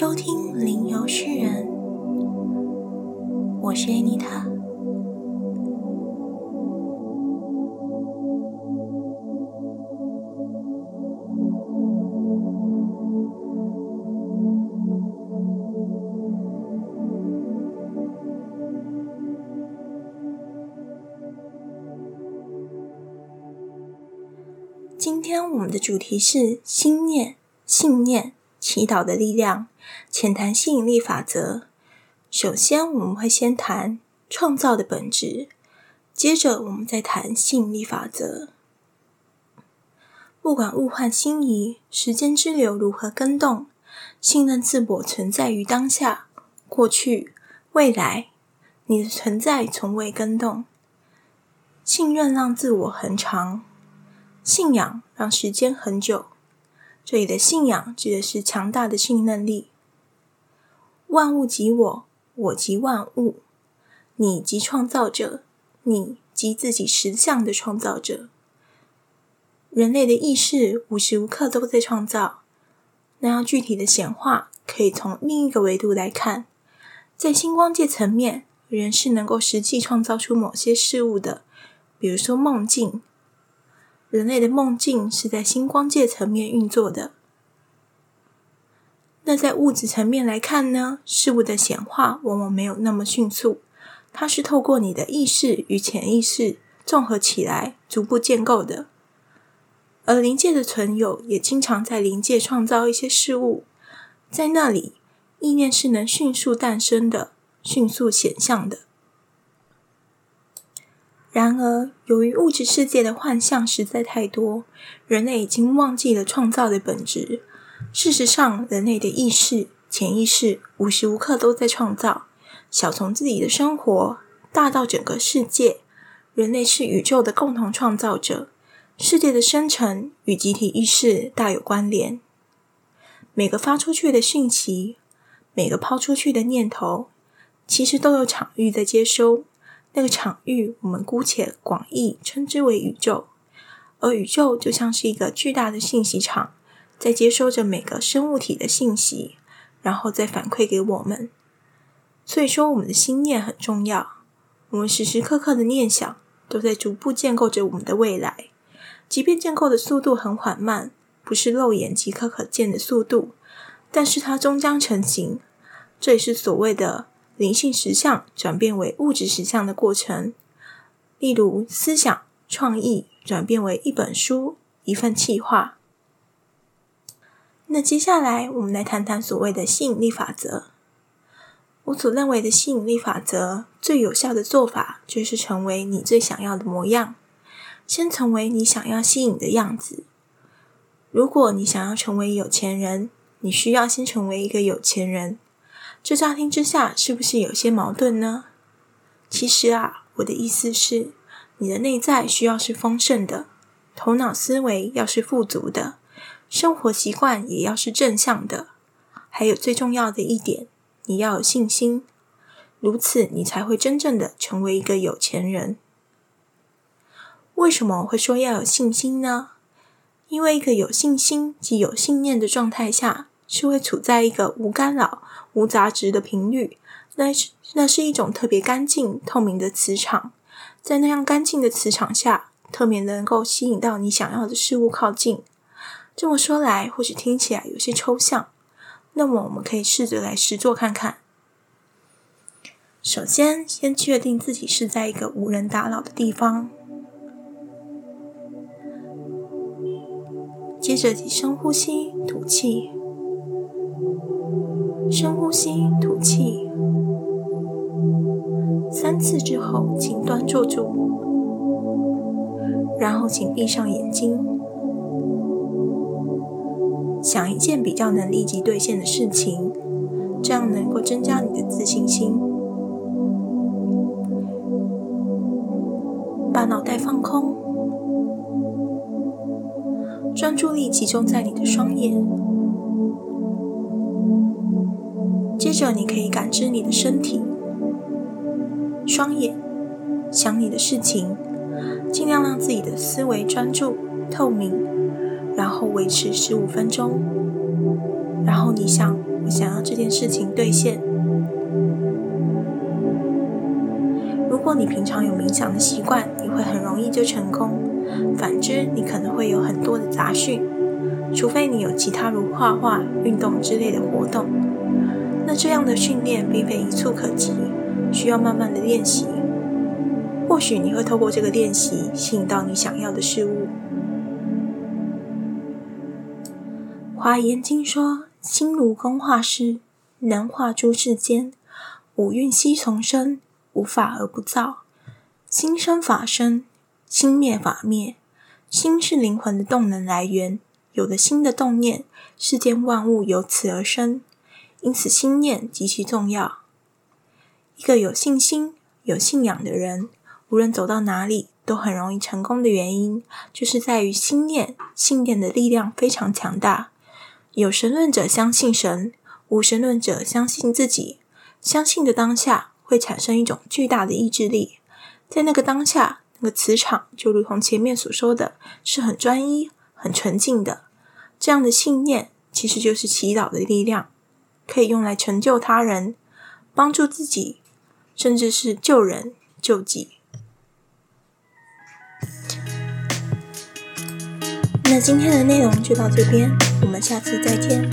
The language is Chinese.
收听灵游诗人，我是 Anita。今天我们的主题是心念、信念。祈祷的力量，浅谈吸引力法则。首先，我们会先谈创造的本质，接着我们再谈吸引力法则。不管物换星移，时间之流如何更动，信任自我存在于当下、过去、未来，你的存在从未更动。信任让自我恒长，信仰让时间很久。这里的信仰指的是强大的信任力。万物即我，我即万物，你即创造者，你即自己实相的创造者。人类的意识无时无刻都在创造。那样具体的显化，可以从另一个维度来看，在星光界层面，人是能够实际创造出某些事物的，比如说梦境。人类的梦境是在星光界层面运作的。那在物质层面来看呢？事物的显化往往没有那么迅速，它是透过你的意识与潜意识综合起来，逐步建构的。而灵界的存有也经常在灵界创造一些事物，在那里，意念是能迅速诞生的，迅速显象的。然而，由于物质世界的幻象实在太多，人类已经忘记了创造的本质。事实上，人类的意识、潜意识无时无刻都在创造。小从自己的生活，大到整个世界，人类是宇宙的共同创造者。世界的生成与集体意识大有关联。每个发出去的讯息，每个抛出去的念头，其实都有场域在接收。那个场域，我们姑且广义称之为宇宙，而宇宙就像是一个巨大的信息场，在接收着每个生物体的信息，然后再反馈给我们。所以说，我们的心念很重要。我们时时刻刻的念想，都在逐步建构着我们的未来。即便建构的速度很缓慢，不是肉眼即可可见的速度，但是它终将成型。这也是所谓的。灵性实相转变为物质实相的过程，例如思想创意转变为一本书、一份企划。那接下来我们来谈谈所谓的吸引力法则。我所认为的吸引力法则最有效的做法，就是成为你最想要的模样，先成为你想要吸引的样子。如果你想要成为有钱人，你需要先成为一个有钱人。这乍听之下是不是有些矛盾呢？其实啊，我的意思是，你的内在需要是丰盛的，头脑思维要是富足的，生活习惯也要是正向的，还有最重要的一点，你要有信心，如此你才会真正的成为一个有钱人。为什么会说要有信心呢？因为一个有信心及有信念的状态下。是会处在一个无干扰、无杂质的频率，那是那是一种特别干净、透明的磁场。在那样干净的磁场下，特别能够吸引到你想要的事物靠近。这么说来，或许听起来有些抽象。那么，我们可以试着来实做看看。首先，先确定自己是在一个无人打扰的地方。接着，深呼吸，吐气。深呼吸，吐气。三次之后，请端坐住，然后请闭上眼睛，想一件比较能立即兑现的事情，这样能够增加你的自信心。把脑袋放空，专注力集中在你的双眼。接着，你可以感知你的身体、双眼，想你的事情，尽量让自己的思维专注、透明，然后维持十五分钟。然后你想，我想要这件事情兑现。如果你平常有冥想的习惯，你会很容易就成功；反之，你可能会有很多的杂讯，除非你有其他如画画、运动之类的活动。那这样的训练并非一蹴可及，需要慢慢的练习。或许你会透过这个练习吸引到你想要的事物。华严经说：“心如工画师，能画诸世间。五蕴悉从生，无法而不造。心生法生，心灭法灭。心是灵魂的动能来源，有了心的动念，世间万物由此而生。因此，心念极其重要。一个有信心、有信仰的人。”无论走到哪里，都很容易成功的原因，就是在于心念。信念的力量非常强大。有神论者相信神，无神论者相信自己。相信的当下，会产生一种巨大的意志力。在那个当下，那个磁场就如同前面所说的，是很专一、很纯净的。这样的信念，其实就是祈祷的力量，可以用来成就他人、帮助自己，甚至是救人救己。那今天的内容就到这边，我们下次再见，